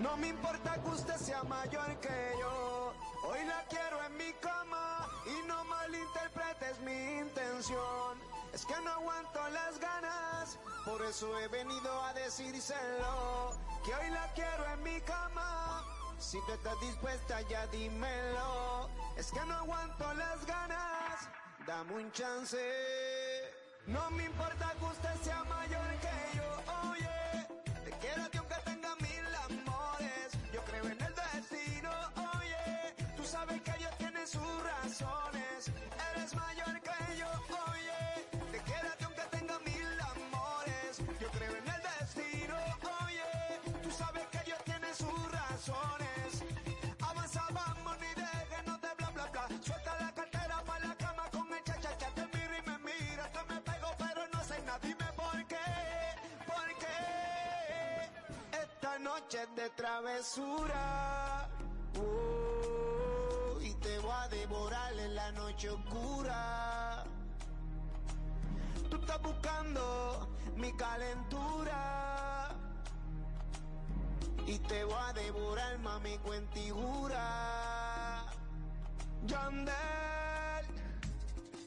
No me importa que usted sea mayor que yo. Hoy la quiero en mi cama y no malinterpretes mi intención. Es que no aguanto las ganas, por eso he venido a decírselo. Que hoy la quiero en mi cama. Si tú estás dispuesta, ya dímelo. Es que no aguanto las ganas, dame un chance. No me importa que usted sea mayor que sus razones. Avanza, vamos, ni déjenos de bla, bla, bla. Suelta la cartera para la cama con el cha, cha, cha. Te miro y me mira, que me pego, pero no sé nada. Dime por qué, por qué. Esta noche es de travesura. Oh, y te voy a devorar en la noche oscura. Tú estás buscando mi calentura. Y te voy a devorar, mami, cuentigura. Yandel.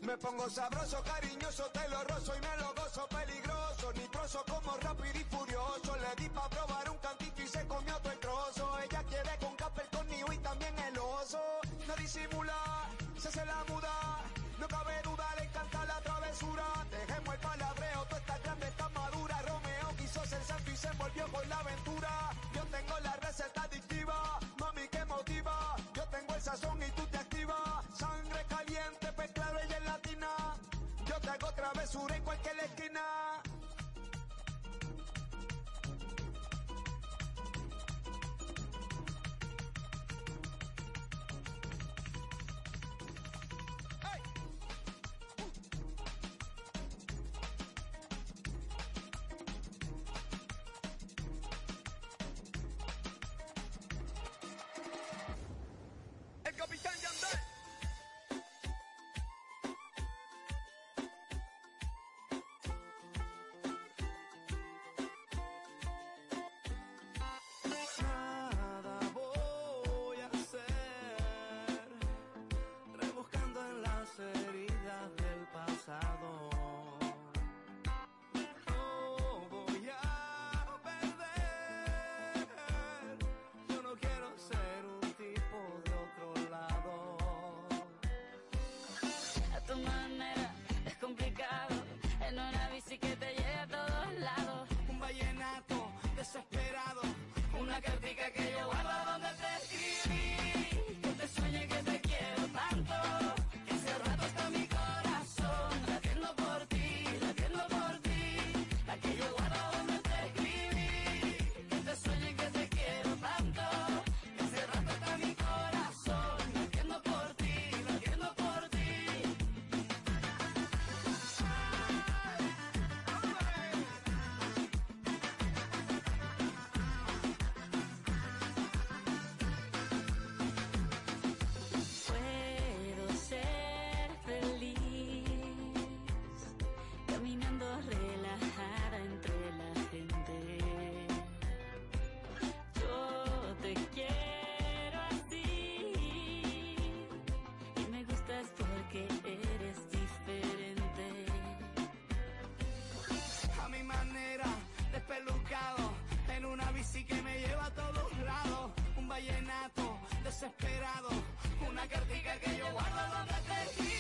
Me pongo sabroso, cariñoso, te lo y me lo gozo peligroso. Nitroso como rápido y furioso. Le di pa' probar un cantito y se comió todo el trozo. Ella quiere con café el conmigo y también el oso. No disimula, se hace la muda. No cabe duda, le encanta la travesura. Dejemos el palabreo, tú estás grande, estás madura. Romeo quiso ser santo y se envolvió con la aventura. Tengo la receta adictiva, mami que motiva. Yo tengo el sazón y tú te activas. Sangre caliente, pues claro, ella es latina. Yo te hago travesura en cualquier esquina. Una cartica que yo guardo taxi que me lleva a todos lados, un vallenato desesperado, una cartica que yo guardo donde te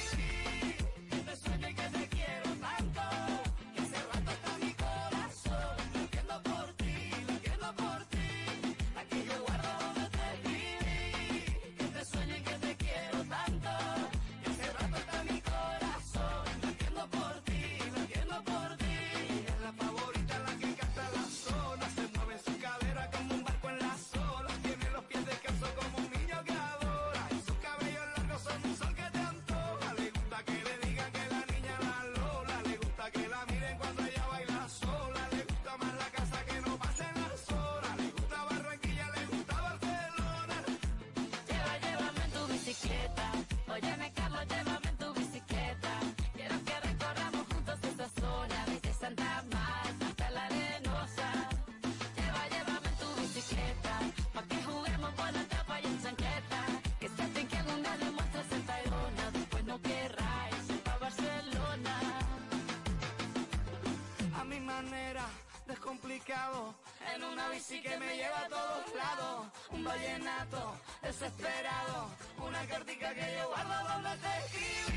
En una bici que me lleva a todos lados. Un vallenato desesperado. Una cartica que yo guardo donde te escribí.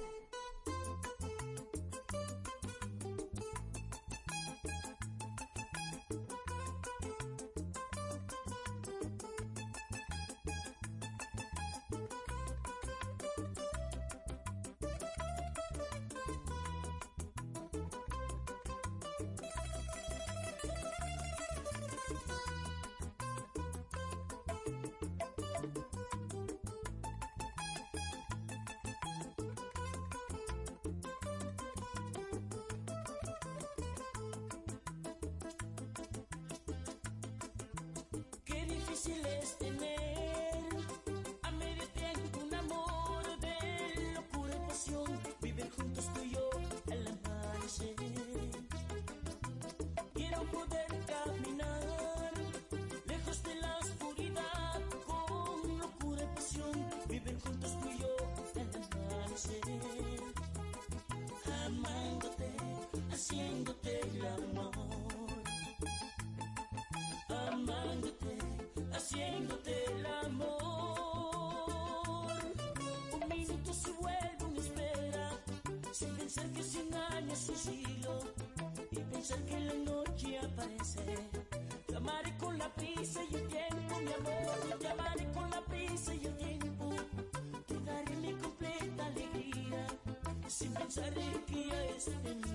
celeste me su siglo y pensar que la noche aparece. Te amaré con la prisa y el tiempo, mi amor. Te amaré con la prisa y el tiempo. Te daré mi completa alegría sin pensar en que ya es de mí.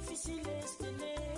Difícil tener